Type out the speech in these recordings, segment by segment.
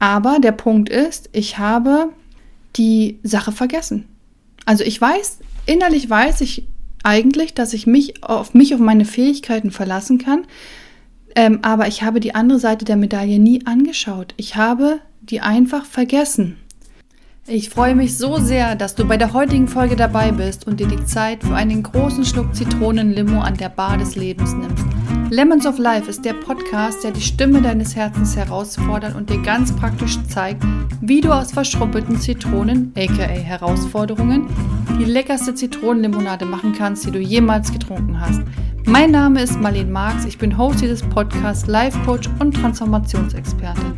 Aber der Punkt ist, ich habe die Sache vergessen. Also ich weiß, innerlich weiß ich eigentlich, dass ich mich auf mich, auf meine Fähigkeiten verlassen kann. Ähm, aber ich habe die andere Seite der Medaille nie angeschaut. Ich habe die einfach vergessen. Ich freue mich so sehr, dass du bei der heutigen Folge dabei bist und dir die Zeit für einen großen Schluck Zitronenlimo an der Bar des Lebens nimmst. Lemons of Life ist der Podcast, der die Stimme deines Herzens herausfordert und dir ganz praktisch zeigt, wie du aus verschrumpelten Zitronen, aka Herausforderungen, die leckerste Zitronenlimonade machen kannst, die du jemals getrunken hast. Mein Name ist Marlene Marx, ich bin Host dieses Podcasts, Life Coach und Transformationsexpertin.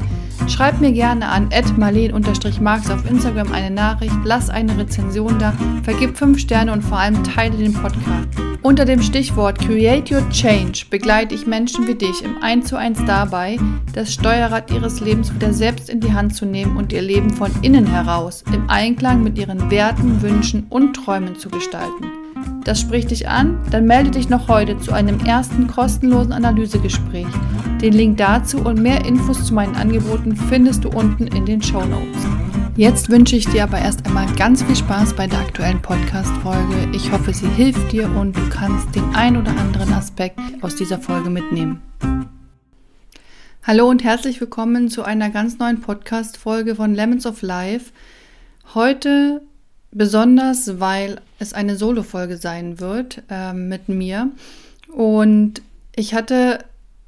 Schreib mir gerne an marleen-marx auf Instagram eine Nachricht, lass eine Rezension da, vergib 5 Sterne und vor allem teile den Podcast. Unter dem Stichwort Create Your Change begleite ich Menschen wie dich im 1 zu 1 dabei, das Steuerrad ihres Lebens wieder selbst in die Hand zu nehmen und ihr Leben von innen heraus im Einklang mit ihren Werten, Wünschen und Träumen zu gestalten. Das spricht dich an? Dann melde dich noch heute zu einem ersten kostenlosen Analysegespräch. Den Link dazu und mehr Infos zu meinen Angeboten findest du unten in den Show Notes. Jetzt wünsche ich dir aber erst einmal ganz viel Spaß bei der aktuellen Podcast-Folge. Ich hoffe, sie hilft dir und du kannst den ein oder anderen Aspekt aus dieser Folge mitnehmen. Hallo und herzlich willkommen zu einer ganz neuen Podcast-Folge von Lemons of Life. Heute besonders, weil es eine Solo-Folge sein wird äh, mit mir. Und ich hatte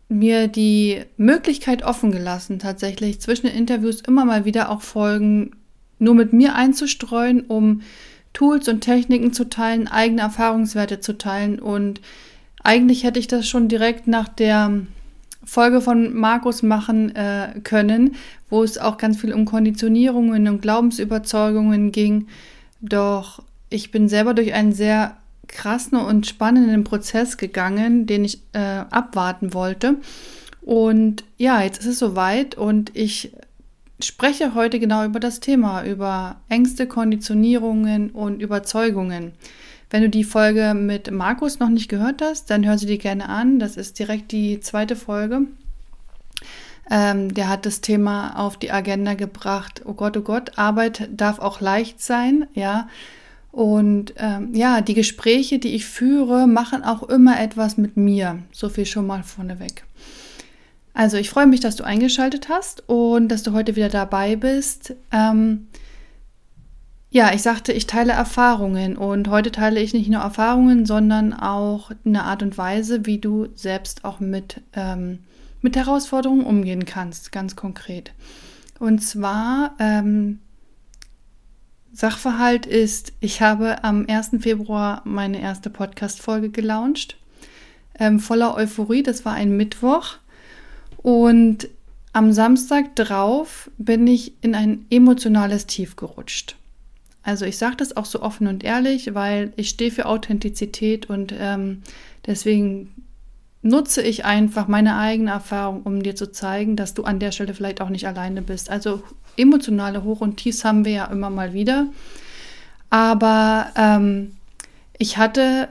mir die Möglichkeit offen gelassen, tatsächlich zwischen den Interviews immer mal wieder auch Folgen nur mit mir einzustreuen, um Tools und Techniken zu teilen, eigene Erfahrungswerte zu teilen. Und eigentlich hätte ich das schon direkt nach der Folge von Markus machen äh, können, wo es auch ganz viel um Konditionierungen und Glaubensüberzeugungen ging. Doch ich bin selber durch einen sehr krassen und spannenden Prozess gegangen, den ich äh, abwarten wollte. Und ja, jetzt ist es soweit und ich spreche heute genau über das Thema, über Ängste, Konditionierungen und Überzeugungen. Wenn du die Folge mit Markus noch nicht gehört hast, dann hör sie dir gerne an. Das ist direkt die zweite Folge. Ähm, der hat das Thema auf die Agenda gebracht. Oh Gott, oh Gott, Arbeit darf auch leicht sein, ja. Und ähm, ja, die Gespräche, die ich führe, machen auch immer etwas mit mir. So viel schon mal vorneweg. Also ich freue mich, dass du eingeschaltet hast und dass du heute wieder dabei bist. Ähm, ja, ich sagte, ich teile Erfahrungen und heute teile ich nicht nur Erfahrungen, sondern auch eine Art und Weise, wie du selbst auch mit ähm, mit Herausforderungen umgehen kannst, ganz konkret. Und zwar, ähm, Sachverhalt ist, ich habe am 1. Februar meine erste Podcast-Folge gelauncht, ähm, voller Euphorie. Das war ein Mittwoch. Und am Samstag drauf bin ich in ein emotionales Tief gerutscht. Also ich sage das auch so offen und ehrlich, weil ich stehe für Authentizität und ähm, deswegen nutze ich einfach meine eigene Erfahrung, um dir zu zeigen, dass du an der Stelle vielleicht auch nicht alleine bist. Also emotionale Hoch- und Tiefs haben wir ja immer mal wieder. Aber ähm, ich hatte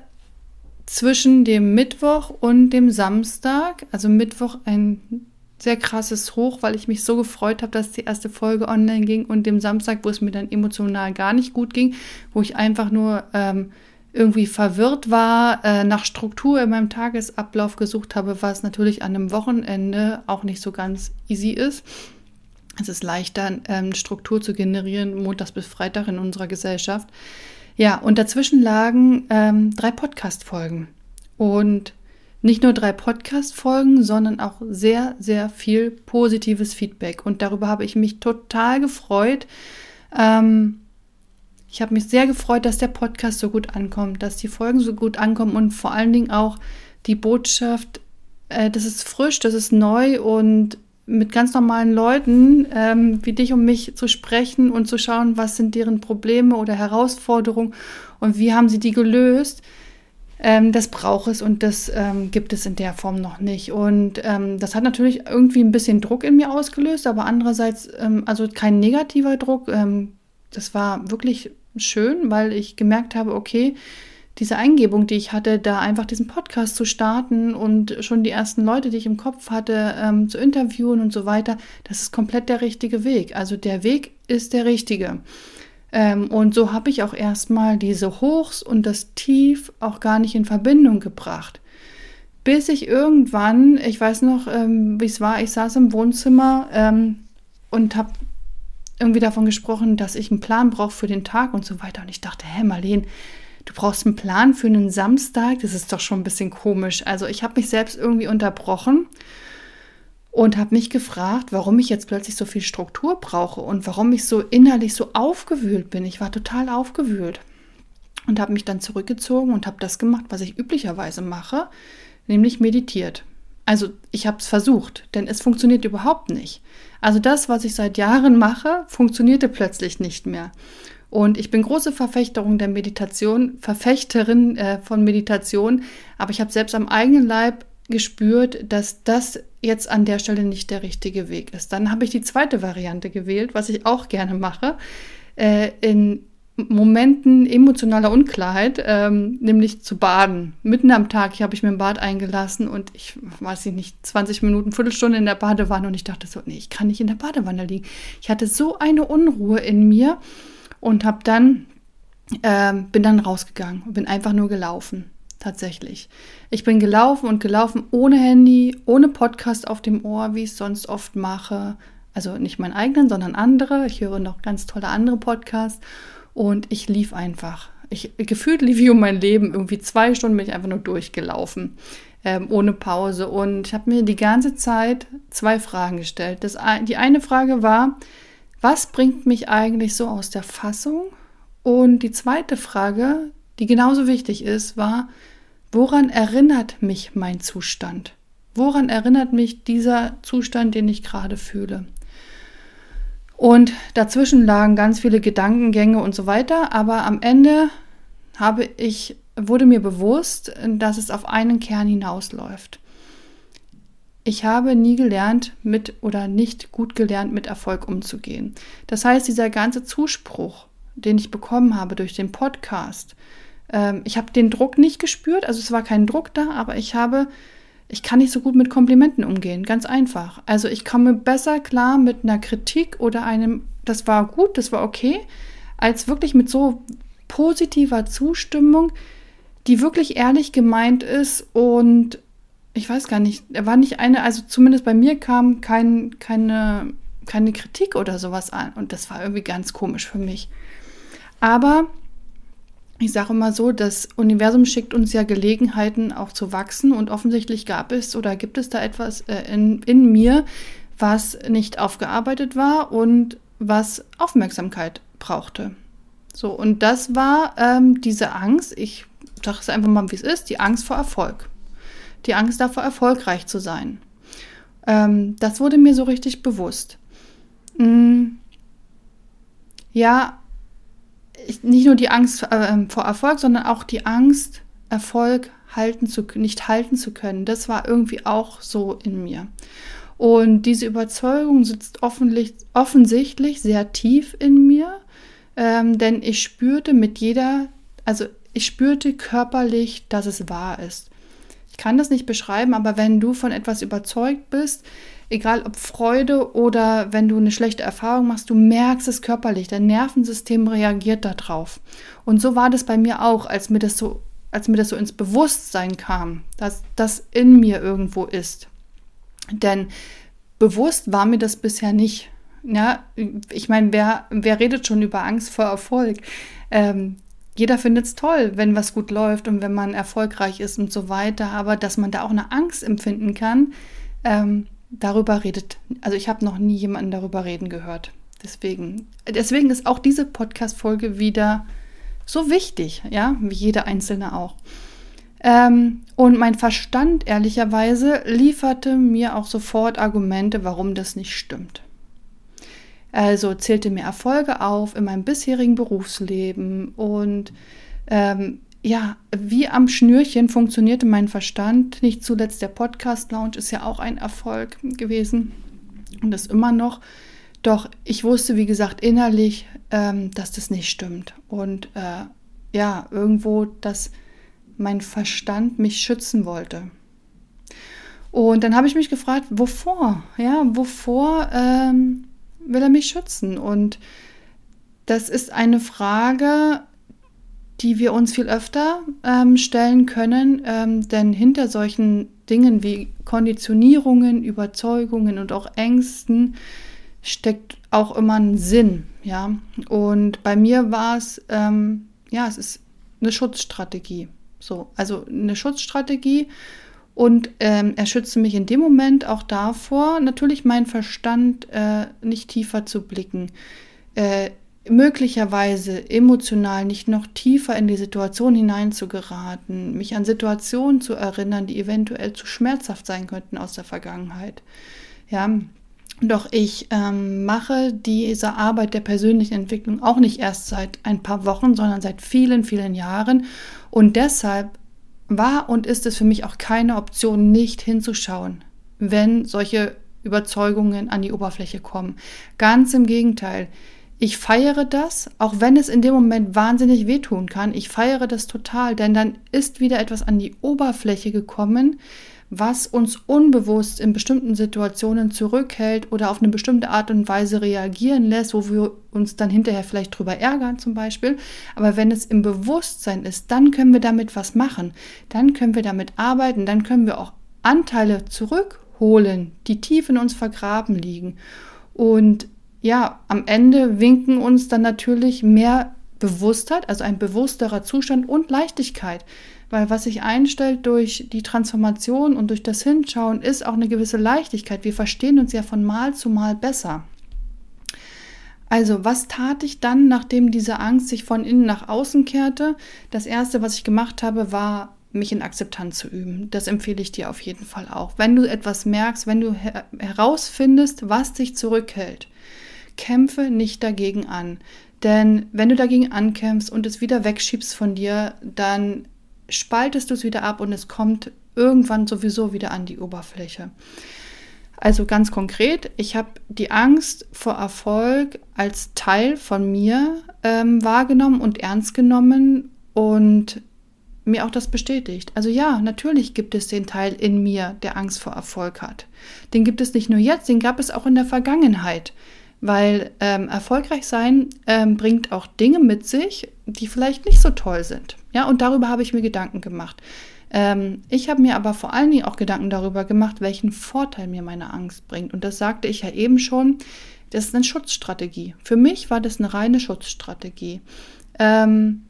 zwischen dem Mittwoch und dem Samstag, also Mittwoch ein sehr krasses Hoch, weil ich mich so gefreut habe, dass die erste Folge online ging und dem Samstag, wo es mir dann emotional gar nicht gut ging, wo ich einfach nur ähm, irgendwie verwirrt war, äh, nach Struktur in meinem Tagesablauf gesucht habe, was natürlich an einem Wochenende auch nicht so ganz easy ist. Es ist leichter, ähm, Struktur zu generieren, montags bis Freitag in unserer Gesellschaft. Ja, und dazwischen lagen ähm, drei Podcast-Folgen. Und nicht nur drei Podcast-Folgen, sondern auch sehr, sehr viel positives Feedback. Und darüber habe ich mich total gefreut. Ähm, ich habe mich sehr gefreut, dass der Podcast so gut ankommt, dass die Folgen so gut ankommen und vor allen Dingen auch die Botschaft, äh, das ist frisch, das ist neu und mit ganz normalen Leuten ähm, wie dich und mich zu sprechen und zu schauen, was sind deren Probleme oder Herausforderungen und wie haben sie die gelöst. Ähm, das braucht es und das ähm, gibt es in der Form noch nicht. Und ähm, das hat natürlich irgendwie ein bisschen Druck in mir ausgelöst, aber andererseits, ähm, also kein negativer Druck. Ähm, das war wirklich schön, weil ich gemerkt habe, okay, diese Eingebung, die ich hatte, da einfach diesen Podcast zu starten und schon die ersten Leute, die ich im Kopf hatte, ähm, zu interviewen und so weiter, das ist komplett der richtige Weg. Also der Weg ist der richtige. Ähm, und so habe ich auch erstmal diese Hochs und das Tief auch gar nicht in Verbindung gebracht. Bis ich irgendwann, ich weiß noch, ähm, wie es war, ich saß im Wohnzimmer ähm, und habe irgendwie davon gesprochen, dass ich einen Plan brauche für den Tag und so weiter. Und ich dachte, hä, Marleen, du brauchst einen Plan für einen Samstag? Das ist doch schon ein bisschen komisch. Also ich habe mich selbst irgendwie unterbrochen und habe mich gefragt, warum ich jetzt plötzlich so viel Struktur brauche und warum ich so innerlich so aufgewühlt bin. Ich war total aufgewühlt und habe mich dann zurückgezogen und habe das gemacht, was ich üblicherweise mache, nämlich meditiert. Also ich habe es versucht, denn es funktioniert überhaupt nicht. Also das, was ich seit Jahren mache, funktionierte plötzlich nicht mehr. Und ich bin große Verfechterin der Meditation, Verfechterin äh, von Meditation, aber ich habe selbst am eigenen Leib gespürt, dass das jetzt an der Stelle nicht der richtige Weg ist. Dann habe ich die zweite Variante gewählt, was ich auch gerne mache, äh, in Momenten emotionaler Unklarheit, ähm, nämlich zu baden. Mitten am Tag habe ich mir ein Bad eingelassen und ich weiß nicht, 20 Minuten, Viertelstunde in der Badewanne und ich dachte so, nee, ich kann nicht in der Badewanne liegen. Ich hatte so eine Unruhe in mir und habe dann ähm, bin dann rausgegangen und bin einfach nur gelaufen. Tatsächlich. Ich bin gelaufen und gelaufen ohne Handy, ohne Podcast auf dem Ohr, wie ich es sonst oft mache. Also nicht meinen eigenen, sondern andere. Ich höre noch ganz tolle andere Podcasts. Und ich lief einfach. Ich, gefühlt lief ich um mein Leben. Irgendwie zwei Stunden bin ich einfach nur durchgelaufen. Ähm, ohne Pause. Und ich habe mir die ganze Zeit zwei Fragen gestellt. Das, die eine Frage war, was bringt mich eigentlich so aus der Fassung? Und die zweite Frage, die genauso wichtig ist, war, woran erinnert mich mein Zustand? Woran erinnert mich dieser Zustand, den ich gerade fühle? Und dazwischen lagen ganz viele Gedankengänge und so weiter, aber am Ende habe ich, wurde mir bewusst, dass es auf einen Kern hinausläuft. Ich habe nie gelernt, mit oder nicht gut gelernt, mit Erfolg umzugehen. Das heißt, dieser ganze Zuspruch, den ich bekommen habe durch den Podcast, ähm, ich habe den Druck nicht gespürt, also es war kein Druck da, aber ich habe, ich kann nicht so gut mit Komplimenten umgehen, ganz einfach. Also ich komme besser klar mit einer Kritik oder einem, das war gut, das war okay, als wirklich mit so positiver Zustimmung, die wirklich ehrlich gemeint ist und ich weiß gar nicht, er war nicht eine, also zumindest bei mir kam kein, keine, keine Kritik oder sowas an. Und das war irgendwie ganz komisch für mich. Aber ich sage immer so, das Universum schickt uns ja Gelegenheiten auch zu wachsen und offensichtlich gab es oder gibt es da etwas äh, in, in mir, was nicht aufgearbeitet war und was Aufmerksamkeit brauchte. So, und das war ähm, diese Angst, ich sage es einfach mal, wie es ist, die Angst vor Erfolg die Angst davor, erfolgreich zu sein. Ähm, das wurde mir so richtig bewusst. Mhm. Ja, nicht nur die Angst äh, vor Erfolg, sondern auch die Angst, Erfolg halten zu, nicht halten zu können. Das war irgendwie auch so in mir. Und diese Überzeugung sitzt offensichtlich sehr tief in mir, ähm, denn ich spürte mit jeder, also ich spürte körperlich, dass es wahr ist. Ich kann das nicht beschreiben, aber wenn du von etwas überzeugt bist, egal ob Freude oder wenn du eine schlechte Erfahrung machst, du merkst es körperlich, dein Nervensystem reagiert darauf. Und so war das bei mir auch, als mir das so, als mir das so ins Bewusstsein kam, dass das in mir irgendwo ist. Denn bewusst war mir das bisher nicht. Ja, ich meine, wer, wer redet schon über Angst vor Erfolg? Ähm, jeder findet es toll, wenn was gut läuft und wenn man erfolgreich ist und so weiter, aber dass man da auch eine Angst empfinden kann, ähm, darüber redet, also ich habe noch nie jemanden darüber reden gehört. Deswegen, deswegen ist auch diese Podcast-Folge wieder so wichtig, ja, wie jede einzelne auch. Ähm, und mein Verstand, ehrlicherweise, lieferte mir auch sofort Argumente, warum das nicht stimmt. Also zählte mir Erfolge auf in meinem bisherigen Berufsleben und ähm, ja, wie am Schnürchen funktionierte mein Verstand. Nicht zuletzt der Podcast Lounge ist ja auch ein Erfolg gewesen und das immer noch. Doch ich wusste, wie gesagt, innerlich, ähm, dass das nicht stimmt. Und äh, ja, irgendwo, dass mein Verstand mich schützen wollte. Und dann habe ich mich gefragt, wovor? Ja, wovor ähm, will er mich schützen? Und das ist eine Frage, die wir uns viel öfter ähm, stellen können, ähm, denn hinter solchen Dingen wie Konditionierungen, Überzeugungen und auch Ängsten steckt auch immer ein Sinn, ja. Und bei mir war es, ähm, ja, es ist eine Schutzstrategie, so, also eine Schutzstrategie und ähm, er schützte mich in dem Moment auch davor, natürlich meinen Verstand äh, nicht tiefer zu blicken. Äh, möglicherweise emotional nicht noch tiefer in die Situation hineinzugeraten, mich an Situationen zu erinnern, die eventuell zu schmerzhaft sein könnten aus der Vergangenheit. Ja, doch ich ähm, mache diese Arbeit der persönlichen Entwicklung auch nicht erst seit ein paar Wochen, sondern seit vielen, vielen Jahren. Und deshalb war und ist es für mich auch keine Option, nicht hinzuschauen, wenn solche Überzeugungen an die Oberfläche kommen. Ganz im Gegenteil. Ich feiere das, auch wenn es in dem Moment wahnsinnig wehtun kann. Ich feiere das total, denn dann ist wieder etwas an die Oberfläche gekommen, was uns unbewusst in bestimmten Situationen zurückhält oder auf eine bestimmte Art und Weise reagieren lässt, wo wir uns dann hinterher vielleicht drüber ärgern zum Beispiel. Aber wenn es im Bewusstsein ist, dann können wir damit was machen. Dann können wir damit arbeiten. Dann können wir auch Anteile zurückholen, die tief in uns vergraben liegen. Und ja, am Ende winken uns dann natürlich mehr Bewusstheit, also ein bewussterer Zustand und Leichtigkeit. Weil was sich einstellt durch die Transformation und durch das Hinschauen, ist auch eine gewisse Leichtigkeit. Wir verstehen uns ja von Mal zu Mal besser. Also, was tat ich dann, nachdem diese Angst sich von innen nach außen kehrte? Das erste, was ich gemacht habe, war, mich in Akzeptanz zu üben. Das empfehle ich dir auf jeden Fall auch. Wenn du etwas merkst, wenn du her herausfindest, was dich zurückhält, kämpfe nicht dagegen an. Denn wenn du dagegen ankämpfst und es wieder wegschiebst von dir, dann spaltest du es wieder ab und es kommt irgendwann sowieso wieder an die Oberfläche. Also ganz konkret, ich habe die Angst vor Erfolg als Teil von mir ähm, wahrgenommen und ernst genommen und mir auch das bestätigt. Also ja, natürlich gibt es den Teil in mir, der Angst vor Erfolg hat. Den gibt es nicht nur jetzt, den gab es auch in der Vergangenheit weil ähm, erfolgreich sein ähm, bringt auch Dinge mit sich, die vielleicht nicht so toll sind. Ja, und darüber habe ich mir Gedanken gemacht. Ähm, ich habe mir aber vor allen Dingen auch Gedanken darüber gemacht, welchen Vorteil mir meine Angst bringt. Und das sagte ich ja eben schon. Das ist eine Schutzstrategie. Für mich war das eine reine Schutzstrategie. Ähm,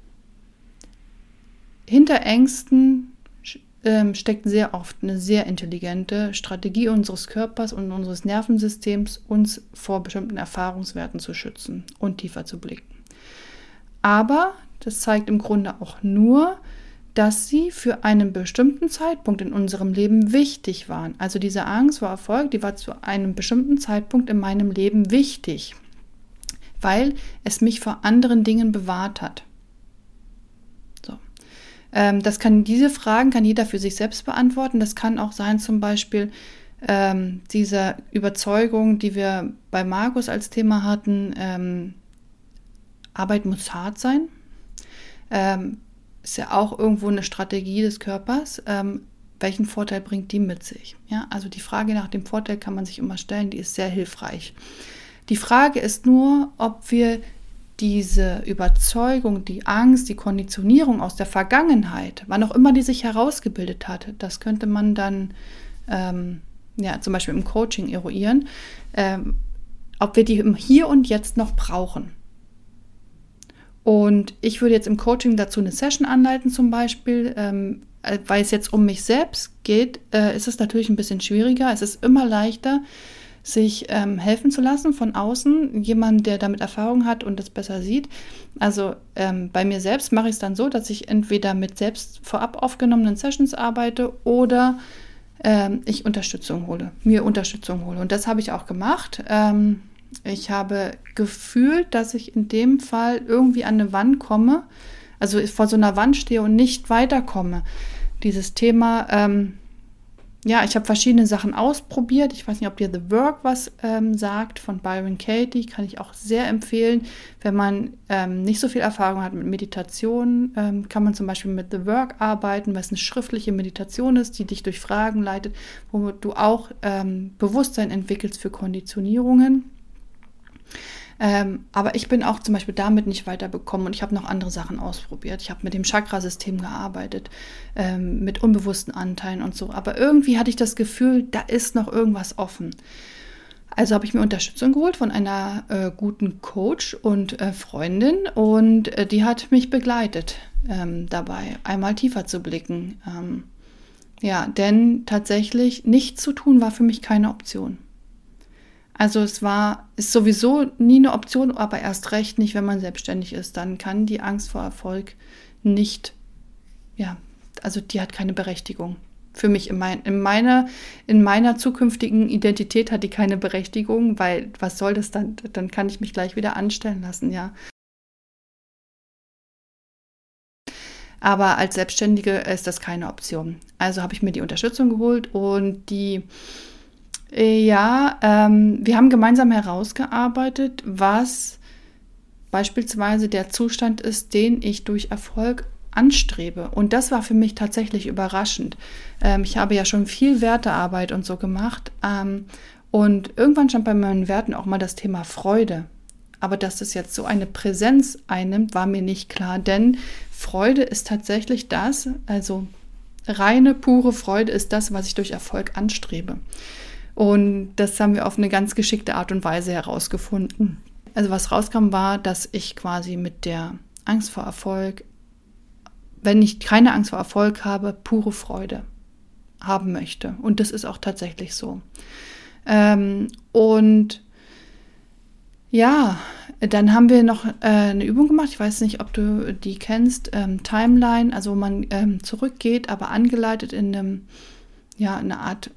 hinter Ängsten ähm, steckt sehr oft eine sehr intelligente Strategie unseres Körpers und unseres Nervensystems, uns vor bestimmten Erfahrungswerten zu schützen und tiefer zu blicken. Aber das zeigt im Grunde auch nur, dass sie für einen bestimmten Zeitpunkt in unserem Leben wichtig waren. Also diese Angst vor Erfolg, die war zu einem bestimmten Zeitpunkt in meinem Leben wichtig, weil es mich vor anderen Dingen bewahrt hat. Ähm, das kann, diese Fragen kann jeder für sich selbst beantworten. Das kann auch sein, zum Beispiel, ähm, diese Überzeugung, die wir bei Markus als Thema hatten, ähm, Arbeit muss hart sein. Ähm, ist ja auch irgendwo eine Strategie des Körpers. Ähm, welchen Vorteil bringt die mit sich? Ja, also die Frage nach dem Vorteil kann man sich immer stellen, die ist sehr hilfreich. Die Frage ist nur, ob wir diese Überzeugung, die Angst, die Konditionierung aus der Vergangenheit, wann auch immer die sich herausgebildet hat, das könnte man dann ähm, ja, zum Beispiel im Coaching eruieren, ähm, ob wir die im Hier und Jetzt noch brauchen. Und ich würde jetzt im Coaching dazu eine Session anleiten, zum Beispiel, ähm, äh, weil es jetzt um mich selbst geht, äh, ist es natürlich ein bisschen schwieriger. Es ist immer leichter, sich ähm, helfen zu lassen von außen, jemand, der damit Erfahrung hat und das besser sieht. Also ähm, bei mir selbst mache ich es dann so, dass ich entweder mit selbst vorab aufgenommenen Sessions arbeite oder ähm, ich Unterstützung hole, mir Unterstützung hole. Und das habe ich auch gemacht. Ähm, ich habe gefühlt, dass ich in dem Fall irgendwie an eine Wand komme, also vor so einer Wand stehe und nicht weiterkomme. Dieses Thema, ähm, ja, ich habe verschiedene Sachen ausprobiert. Ich weiß nicht, ob dir The Work was ähm, sagt von Byron Katie. Kann ich auch sehr empfehlen. Wenn man ähm, nicht so viel Erfahrung hat mit Meditation, ähm, kann man zum Beispiel mit The Work arbeiten, was eine schriftliche Meditation ist, die dich durch Fragen leitet, wo du auch ähm, Bewusstsein entwickelst für Konditionierungen. Ähm, aber ich bin auch zum Beispiel damit nicht weiterbekommen und ich habe noch andere Sachen ausprobiert. Ich habe mit dem Chakrasystem gearbeitet, ähm, mit unbewussten Anteilen und so. Aber irgendwie hatte ich das Gefühl, da ist noch irgendwas offen. Also habe ich mir Unterstützung geholt von einer äh, guten Coach und äh, Freundin und äh, die hat mich begleitet ähm, dabei, einmal tiefer zu blicken. Ähm, ja, denn tatsächlich nichts zu tun war für mich keine Option. Also es war, ist sowieso nie eine Option, aber erst recht nicht, wenn man selbstständig ist. Dann kann die Angst vor Erfolg nicht, ja, also die hat keine Berechtigung. Für mich in, mein, in, meiner, in meiner zukünftigen Identität hat die keine Berechtigung, weil was soll das dann? Dann kann ich mich gleich wieder anstellen lassen, ja. Aber als Selbstständige ist das keine Option. Also habe ich mir die Unterstützung geholt und die ja, ähm, wir haben gemeinsam herausgearbeitet, was beispielsweise der Zustand ist, den ich durch Erfolg anstrebe. Und das war für mich tatsächlich überraschend. Ähm, ich habe ja schon viel Wertearbeit und so gemacht. Ähm, und irgendwann stand bei meinen Werten auch mal das Thema Freude. Aber dass das jetzt so eine Präsenz einnimmt, war mir nicht klar. Denn Freude ist tatsächlich das, also reine, pure Freude ist das, was ich durch Erfolg anstrebe. Und das haben wir auf eine ganz geschickte Art und Weise herausgefunden. Also was rauskam, war, dass ich quasi mit der Angst vor Erfolg, wenn ich keine Angst vor Erfolg habe, pure Freude haben möchte. Und das ist auch tatsächlich so. Ähm, und ja, dann haben wir noch äh, eine Übung gemacht. Ich weiß nicht, ob du die kennst. Ähm, Timeline, also wo man ähm, zurückgeht, aber angeleitet in einem, ja, eine Art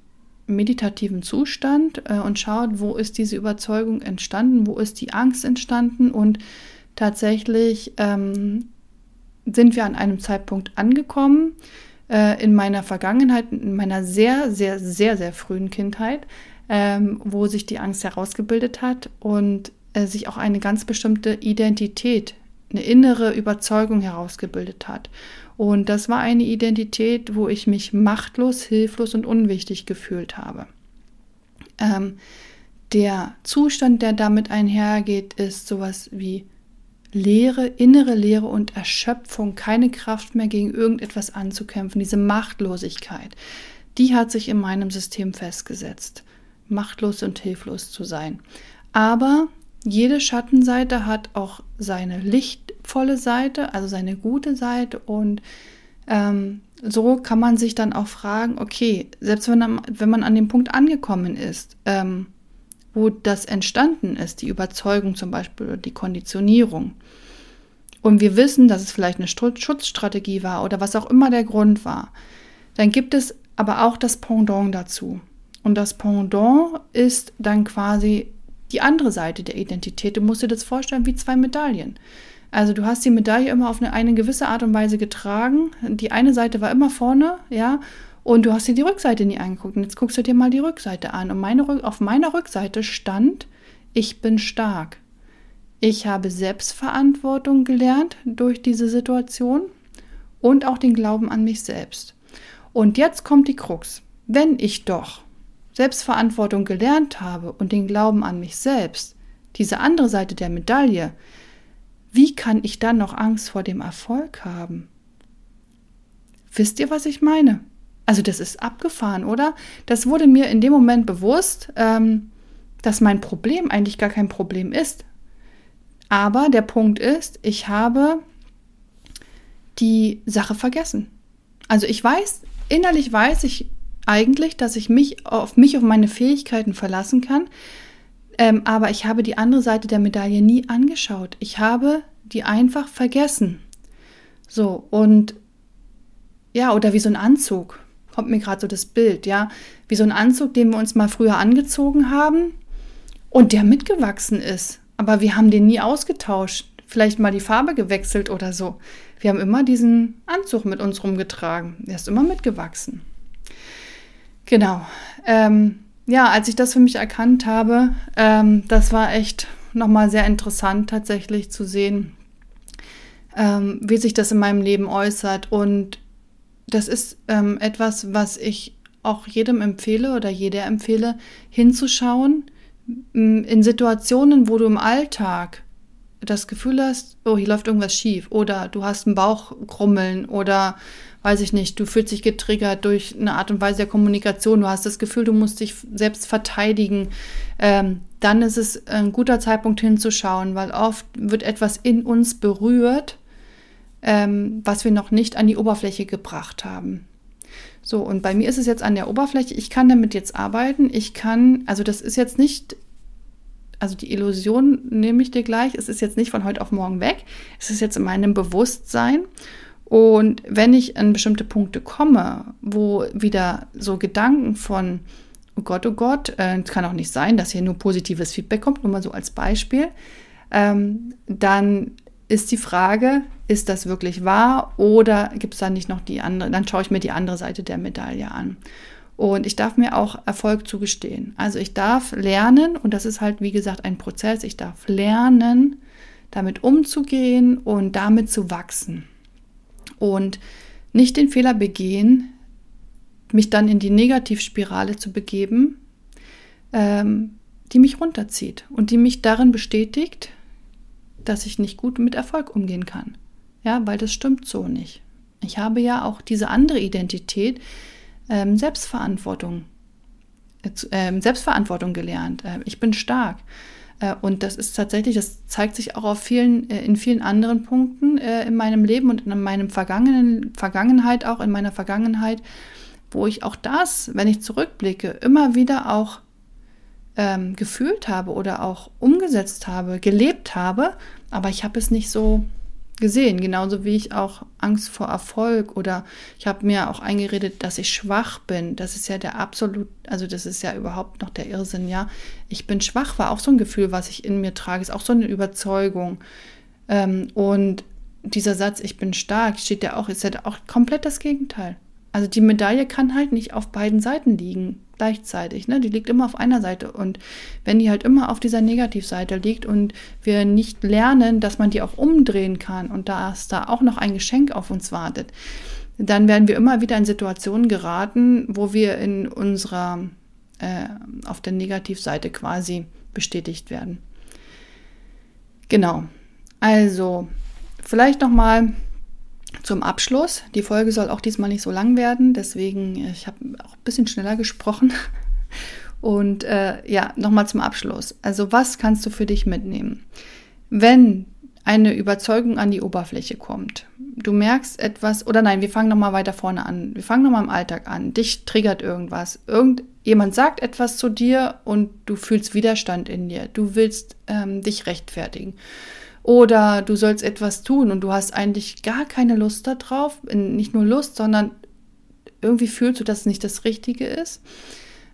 meditativen Zustand äh, und schaut, wo ist diese Überzeugung entstanden, wo ist die Angst entstanden und tatsächlich ähm, sind wir an einem Zeitpunkt angekommen äh, in meiner Vergangenheit, in meiner sehr, sehr, sehr, sehr frühen Kindheit, ähm, wo sich die Angst herausgebildet hat und äh, sich auch eine ganz bestimmte Identität, eine innere Überzeugung herausgebildet hat. Und das war eine Identität, wo ich mich machtlos, hilflos und unwichtig gefühlt habe. Ähm, der Zustand, der damit einhergeht, ist sowas wie Leere, innere Leere und Erschöpfung, keine Kraft mehr gegen irgendetwas anzukämpfen, diese Machtlosigkeit, die hat sich in meinem System festgesetzt, machtlos und hilflos zu sein. Aber jede Schattenseite hat auch seine lichtvolle Seite, also seine gute Seite. Und ähm, so kann man sich dann auch fragen, okay, selbst wenn, wenn man an dem Punkt angekommen ist, ähm, wo das entstanden ist, die Überzeugung zum Beispiel oder die Konditionierung, und wir wissen, dass es vielleicht eine Schutzstrategie war oder was auch immer der Grund war, dann gibt es aber auch das Pendant dazu. Und das Pendant ist dann quasi die andere Seite der Identität. Du musst dir das vorstellen wie zwei Medaillen. Also du hast die Medaille immer auf eine, eine gewisse Art und Weise getragen. Die eine Seite war immer vorne, ja, und du hast dir die Rückseite nie angeguckt. Und jetzt guckst du dir mal die Rückseite an. Und meine, auf meiner Rückseite stand, ich bin stark. Ich habe Selbstverantwortung gelernt durch diese Situation und auch den Glauben an mich selbst. Und jetzt kommt die Krux. Wenn ich doch Selbstverantwortung gelernt habe und den Glauben an mich selbst, diese andere Seite der Medaille, wie kann ich dann noch Angst vor dem Erfolg haben? Wisst ihr, was ich meine? Also das ist abgefahren, oder? Das wurde mir in dem Moment bewusst, ähm, dass mein Problem eigentlich gar kein Problem ist. Aber der Punkt ist, ich habe die Sache vergessen. Also ich weiß, innerlich weiß ich, eigentlich, dass ich mich auf mich, auf meine Fähigkeiten verlassen kann. Ähm, aber ich habe die andere Seite der Medaille nie angeschaut. Ich habe die einfach vergessen. So, und ja, oder wie so ein Anzug. Kommt mir gerade so das Bild, ja. Wie so ein Anzug, den wir uns mal früher angezogen haben und der mitgewachsen ist. Aber wir haben den nie ausgetauscht. Vielleicht mal die Farbe gewechselt oder so. Wir haben immer diesen Anzug mit uns rumgetragen. Der ist immer mitgewachsen. Genau. Ähm, ja, als ich das für mich erkannt habe, ähm, das war echt nochmal sehr interessant tatsächlich zu sehen, ähm, wie sich das in meinem Leben äußert. Und das ist ähm, etwas, was ich auch jedem empfehle oder jeder empfehle, hinzuschauen in Situationen, wo du im Alltag das Gefühl hast, oh, hier läuft irgendwas schief oder du hast einen Bauchkrummeln oder weiß ich nicht, du fühlst dich getriggert durch eine Art und Weise der Kommunikation, du hast das Gefühl, du musst dich selbst verteidigen, ähm, dann ist es ein guter Zeitpunkt hinzuschauen, weil oft wird etwas in uns berührt, ähm, was wir noch nicht an die Oberfläche gebracht haben. So, und bei mir ist es jetzt an der Oberfläche, ich kann damit jetzt arbeiten, ich kann, also das ist jetzt nicht also die Illusion nehme ich dir gleich, es ist jetzt nicht von heute auf morgen weg, es ist jetzt in meinem Bewusstsein. Und wenn ich an bestimmte Punkte komme, wo wieder so Gedanken von, oh Gott, oh Gott, äh, es kann auch nicht sein, dass hier nur positives Feedback kommt, nur mal so als Beispiel, ähm, dann ist die Frage, ist das wirklich wahr oder gibt es da nicht noch die andere, dann schaue ich mir die andere Seite der Medaille an. Und ich darf mir auch Erfolg zugestehen. Also ich darf lernen, und das ist halt, wie gesagt, ein Prozess, ich darf lernen, damit umzugehen und damit zu wachsen. Und nicht den Fehler begehen, mich dann in die Negativspirale zu begeben, ähm, die mich runterzieht und die mich darin bestätigt, dass ich nicht gut mit Erfolg umgehen kann. Ja, weil das stimmt so nicht. Ich habe ja auch diese andere Identität, ähm, Selbstverantwortung, äh, Selbstverantwortung gelernt. Äh, ich bin stark. Äh, und das ist tatsächlich, das zeigt sich auch auf vielen, äh, in vielen anderen Punkten äh, in meinem Leben und in meinem vergangenen, Vergangenheit auch, in meiner Vergangenheit, wo ich auch das, wenn ich zurückblicke, immer wieder auch ähm, gefühlt habe oder auch umgesetzt habe, gelebt habe, aber ich habe es nicht so gesehen, genauso wie ich auch Angst vor Erfolg oder ich habe mir auch eingeredet, dass ich schwach bin. Das ist ja der absolut, also das ist ja überhaupt noch der Irrsinn, ja. Ich bin schwach, war auch so ein Gefühl, was ich in mir trage, ist auch so eine Überzeugung. Ähm, und dieser Satz, ich bin stark, steht ja auch, ist ja auch komplett das Gegenteil. Also die Medaille kann halt nicht auf beiden Seiten liegen gleichzeitig. Ne? Die liegt immer auf einer Seite. Und wenn die halt immer auf dieser Negativseite liegt und wir nicht lernen, dass man die auch umdrehen kann und dass da auch noch ein Geschenk auf uns wartet, dann werden wir immer wieder in Situationen geraten, wo wir in unserer, äh, auf der Negativseite quasi bestätigt werden. Genau. Also, vielleicht nochmal zum Abschluss. Die Folge soll auch diesmal nicht so lang werden, deswegen, ich habe auch ein bisschen schneller gesprochen. Und äh, ja, nochmal zum Abschluss. Also was kannst du für dich mitnehmen? Wenn eine Überzeugung an die Oberfläche kommt, du merkst etwas, oder nein, wir fangen nochmal weiter vorne an. Wir fangen nochmal im Alltag an. Dich triggert irgendwas. Irgendjemand sagt etwas zu dir und du fühlst Widerstand in dir. Du willst ähm, dich rechtfertigen. Oder du sollst etwas tun und du hast eigentlich gar keine Lust darauf. Nicht nur Lust, sondern irgendwie fühlst du, dass es nicht das Richtige ist.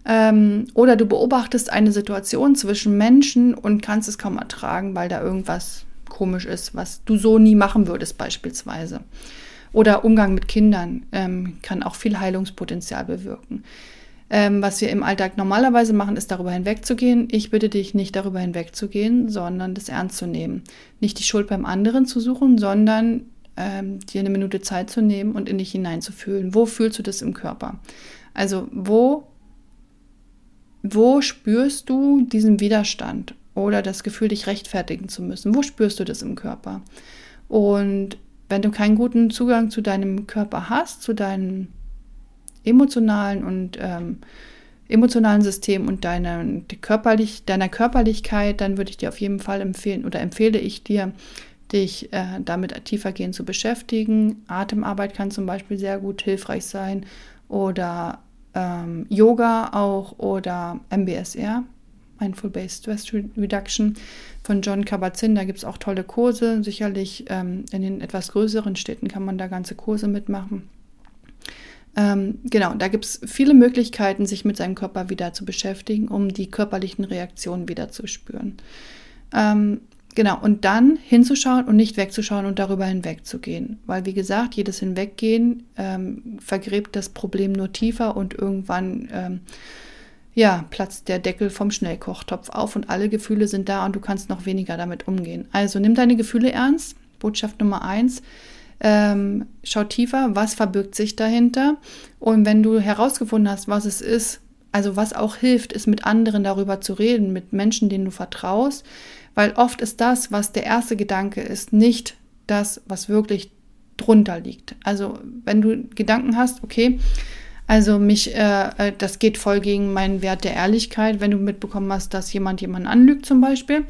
Ähm, oder du beobachtest eine Situation zwischen Menschen und kannst es kaum ertragen, weil da irgendwas komisch ist, was du so nie machen würdest beispielsweise. Oder Umgang mit Kindern ähm, kann auch viel Heilungspotenzial bewirken. Ähm, was wir im Alltag normalerweise machen, ist darüber hinwegzugehen. Ich bitte dich nicht darüber hinwegzugehen, sondern das ernst zu nehmen. Nicht die Schuld beim anderen zu suchen, sondern ähm, dir eine Minute Zeit zu nehmen und in dich hineinzufühlen. Wo fühlst du das im Körper? Also wo, wo spürst du diesen Widerstand oder das Gefühl, dich rechtfertigen zu müssen? Wo spürst du das im Körper? Und wenn du keinen guten Zugang zu deinem Körper hast, zu deinem emotionalen und ähm, emotionalen System und deiner, körperlich, deiner Körperlichkeit, dann würde ich dir auf jeden Fall empfehlen oder empfehle ich dir, dich äh, damit tiefergehend zu beschäftigen. Atemarbeit kann zum Beispiel sehr gut hilfreich sein oder ähm, Yoga auch oder MBSR, Mindful Based Stress Reduction von John Kabat-Zinn. Da gibt es auch tolle Kurse. Sicherlich ähm, in den etwas größeren Städten kann man da ganze Kurse mitmachen. Ähm, genau, da gibt es viele Möglichkeiten, sich mit seinem Körper wieder zu beschäftigen, um die körperlichen Reaktionen wieder zu spüren. Ähm, genau, und dann hinzuschauen und nicht wegzuschauen und darüber hinwegzugehen. Weil, wie gesagt, jedes Hinweggehen ähm, vergräbt das Problem nur tiefer und irgendwann ähm, ja, platzt der Deckel vom Schnellkochtopf auf und alle Gefühle sind da und du kannst noch weniger damit umgehen. Also nimm deine Gefühle ernst. Botschaft Nummer eins. Ähm, schau tiefer, was verbirgt sich dahinter. Und wenn du herausgefunden hast, was es ist, also was auch hilft, ist mit anderen darüber zu reden, mit Menschen, denen du vertraust, weil oft ist das, was der erste Gedanke ist, nicht das, was wirklich drunter liegt. Also wenn du Gedanken hast, okay, also mich, äh, äh, das geht voll gegen meinen Wert der Ehrlichkeit, wenn du mitbekommen hast, dass jemand jemanden anlügt zum Beispiel.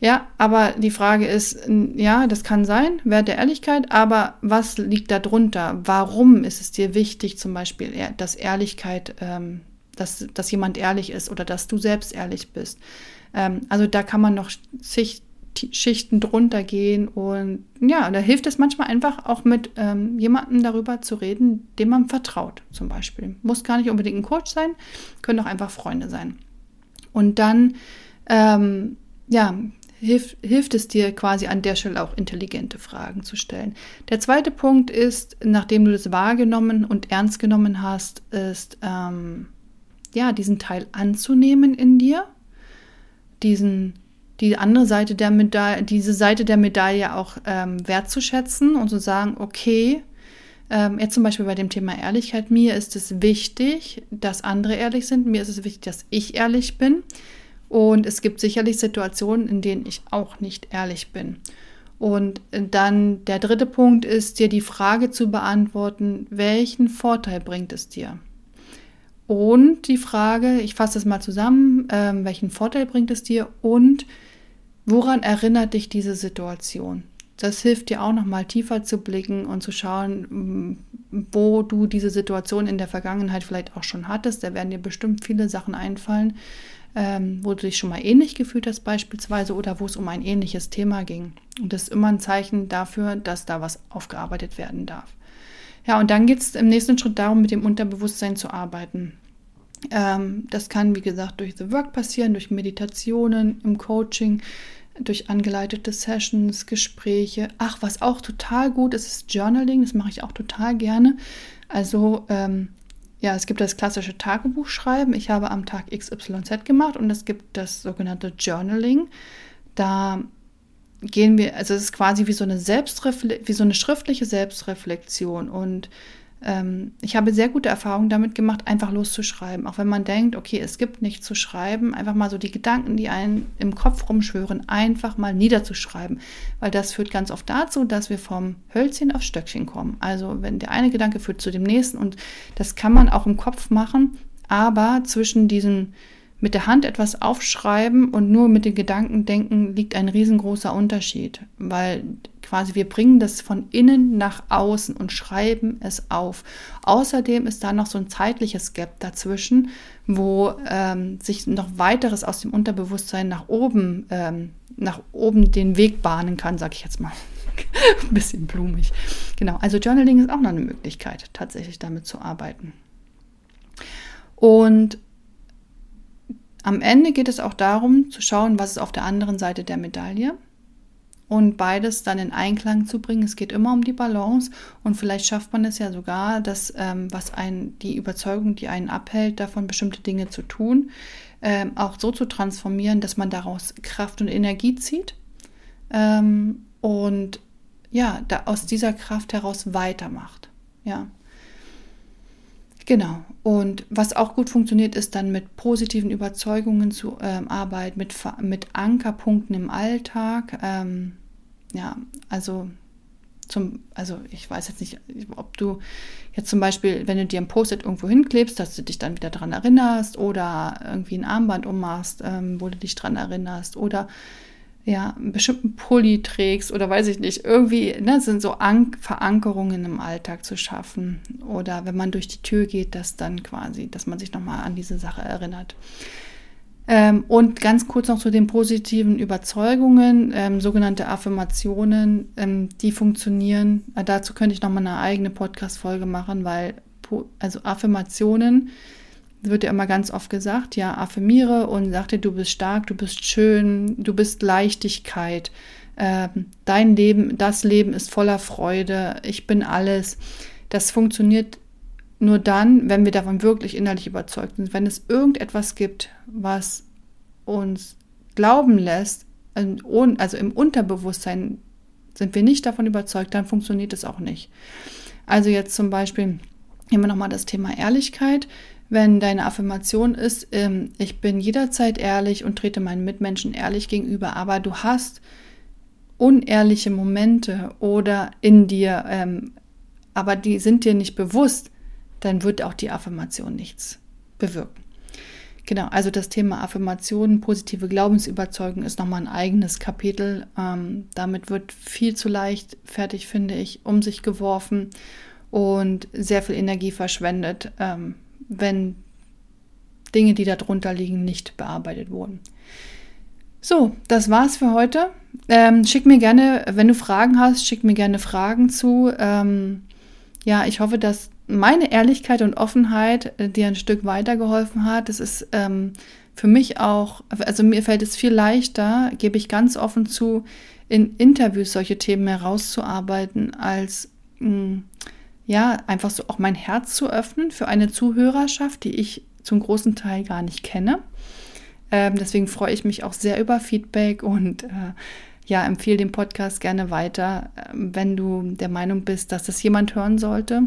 Ja, aber die Frage ist, ja, das kann sein, Wert der Ehrlichkeit, aber was liegt da drunter? Warum ist es dir wichtig, zum Beispiel, dass Ehrlichkeit, ähm, dass, dass jemand ehrlich ist oder dass du selbst ehrlich bist? Ähm, also da kann man noch sich Schichten drunter gehen. Und ja, da hilft es manchmal einfach auch mit ähm, jemandem darüber zu reden, dem man vertraut, zum Beispiel. Muss gar nicht unbedingt ein Coach sein, können auch einfach Freunde sein. Und dann, ähm, ja, hilft, hilft es dir quasi an der Stelle auch intelligente Fragen zu stellen. Der zweite Punkt ist, nachdem du das wahrgenommen und ernst genommen hast, ist, ähm, ja, diesen Teil anzunehmen in dir, diesen die andere Seite der Medaille, diese Seite der Medaille auch ähm, wertzuschätzen und zu sagen, okay, ähm, jetzt zum Beispiel bei dem Thema Ehrlichkeit, mir ist es wichtig, dass andere ehrlich sind, mir ist es wichtig, dass ich ehrlich bin. Und es gibt sicherlich Situationen, in denen ich auch nicht ehrlich bin. Und dann der dritte Punkt ist, dir die Frage zu beantworten, welchen Vorteil bringt es dir? Und die Frage, ich fasse das mal zusammen, ähm, welchen Vorteil bringt es dir und Woran erinnert dich diese Situation? Das hilft dir auch nochmal tiefer zu blicken und zu schauen, wo du diese Situation in der Vergangenheit vielleicht auch schon hattest. Da werden dir bestimmt viele Sachen einfallen, ähm, wo du dich schon mal ähnlich gefühlt hast beispielsweise oder wo es um ein ähnliches Thema ging. Und das ist immer ein Zeichen dafür, dass da was aufgearbeitet werden darf. Ja, und dann geht es im nächsten Schritt darum, mit dem Unterbewusstsein zu arbeiten. Ähm, das kann, wie gesagt, durch The Work passieren, durch Meditationen, im Coaching, durch angeleitete Sessions, Gespräche. Ach, was auch total gut ist, ist Journaling. Das mache ich auch total gerne. Also, ähm, ja, es gibt das klassische Tagebuchschreiben. Ich habe am Tag XYZ gemacht und es gibt das sogenannte Journaling. Da gehen wir, also es ist quasi wie so eine Selbstrefle wie so eine schriftliche Selbstreflexion und ähm, ich habe sehr gute Erfahrungen damit gemacht, einfach loszuschreiben. Auch wenn man denkt, okay, es gibt nichts zu schreiben, einfach mal so die Gedanken, die einen im Kopf rumschwören, einfach mal niederzuschreiben. Weil das führt ganz oft dazu, dass wir vom Hölzchen aufs Stöckchen kommen. Also wenn der eine Gedanke führt zu dem nächsten und das kann man auch im Kopf machen, aber zwischen diesen mit der Hand etwas aufschreiben und nur mit den Gedanken denken, liegt ein riesengroßer Unterschied, weil quasi wir bringen das von innen nach außen und schreiben es auf. Außerdem ist da noch so ein zeitliches Gap dazwischen, wo ähm, sich noch weiteres aus dem Unterbewusstsein nach oben, ähm, nach oben den Weg bahnen kann, sag ich jetzt mal. ein bisschen blumig. Genau, also Journaling ist auch noch eine Möglichkeit, tatsächlich damit zu arbeiten. Und am Ende geht es auch darum, zu schauen, was ist auf der anderen Seite der Medaille und beides dann in Einklang zu bringen. Es geht immer um die Balance und vielleicht schafft man es ja sogar, dass ähm, was einen, die Überzeugung, die einen abhält, davon bestimmte Dinge zu tun, ähm, auch so zu transformieren, dass man daraus Kraft und Energie zieht ähm, und ja, da aus dieser Kraft heraus weitermacht. Ja. Genau. Und was auch gut funktioniert, ist dann mit positiven Überzeugungen zu ähm, arbeiten, mit, mit Ankerpunkten im Alltag. Ähm, ja, also zum, also ich weiß jetzt nicht, ob du jetzt zum Beispiel, wenn du dir ein Post-it irgendwo hinklebst, dass du dich dann wieder daran erinnerst oder irgendwie ein Armband ummachst, ähm, wo du dich daran erinnerst oder ja, einen bestimmten Pulli trägst oder weiß ich nicht, irgendwie ne, sind so An Verankerungen im Alltag zu schaffen. Oder wenn man durch die Tür geht, dass dann quasi, dass man sich nochmal an diese Sache erinnert. Ähm, und ganz kurz noch zu den positiven Überzeugungen, ähm, sogenannte Affirmationen, ähm, die funktionieren. Äh, dazu könnte ich nochmal eine eigene Podcast-Folge machen, weil also Affirmationen wird ja immer ganz oft gesagt, ja, affirmiere und sag dir, du bist stark, du bist schön, du bist Leichtigkeit. Äh, dein Leben, das Leben ist voller Freude, ich bin alles. Das funktioniert nur dann, wenn wir davon wirklich innerlich überzeugt sind. Wenn es irgendetwas gibt, was uns glauben lässt, also im Unterbewusstsein sind wir nicht davon überzeugt, dann funktioniert es auch nicht. Also jetzt zum Beispiel immer nochmal das Thema Ehrlichkeit. Wenn deine Affirmation ist, ähm, ich bin jederzeit ehrlich und trete meinen Mitmenschen ehrlich gegenüber, aber du hast unehrliche Momente oder in dir, ähm, aber die sind dir nicht bewusst, dann wird auch die Affirmation nichts bewirken. Genau, also das Thema Affirmationen, positive Glaubensüberzeugung ist nochmal ein eigenes Kapitel. Ähm, damit wird viel zu leicht, fertig finde ich, um sich geworfen und sehr viel Energie verschwendet, ähm, wenn Dinge, die darunter liegen, nicht bearbeitet wurden. So, das war's für heute. Ähm, schick mir gerne, wenn du Fragen hast, schick mir gerne Fragen zu. Ähm, ja, ich hoffe, dass meine Ehrlichkeit und Offenheit äh, dir ein Stück weitergeholfen hat. Das ist ähm, für mich auch, also mir fällt es viel leichter, gebe ich ganz offen zu, in Interviews solche Themen herauszuarbeiten, als mh, hm, ja, einfach so auch mein Herz zu öffnen für eine Zuhörerschaft, die ich zum großen Teil gar nicht kenne. Ähm, deswegen freue ich mich auch sehr über Feedback und äh, ja, empfehle den Podcast gerne weiter, äh, wenn du der Meinung bist, dass das jemand hören sollte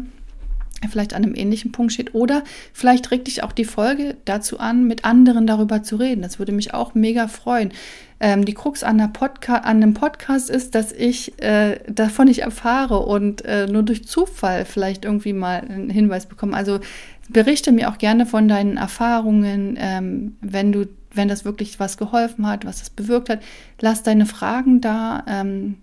vielleicht an einem ähnlichen Punkt steht. Oder vielleicht regt dich auch die Folge dazu an, mit anderen darüber zu reden. Das würde mich auch mega freuen. Ähm, die Krux an, an einem Podcast ist, dass ich äh, davon nicht erfahre und äh, nur durch Zufall vielleicht irgendwie mal einen Hinweis bekomme. Also berichte mir auch gerne von deinen Erfahrungen, ähm, wenn du, wenn das wirklich was geholfen hat, was das bewirkt hat. Lass deine Fragen da. Ähm,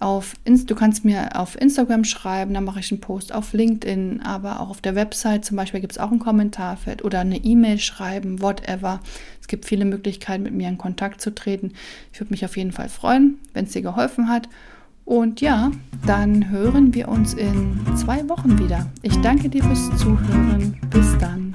auf du kannst mir auf Instagram schreiben, da mache ich einen Post auf LinkedIn, aber auch auf der Website zum Beispiel gibt es auch ein Kommentarfeld oder eine E-Mail schreiben, whatever. Es gibt viele Möglichkeiten, mit mir in Kontakt zu treten. Ich würde mich auf jeden Fall freuen, wenn es dir geholfen hat. Und ja, dann hören wir uns in zwei Wochen wieder. Ich danke dir fürs Zuhören. Bis dann.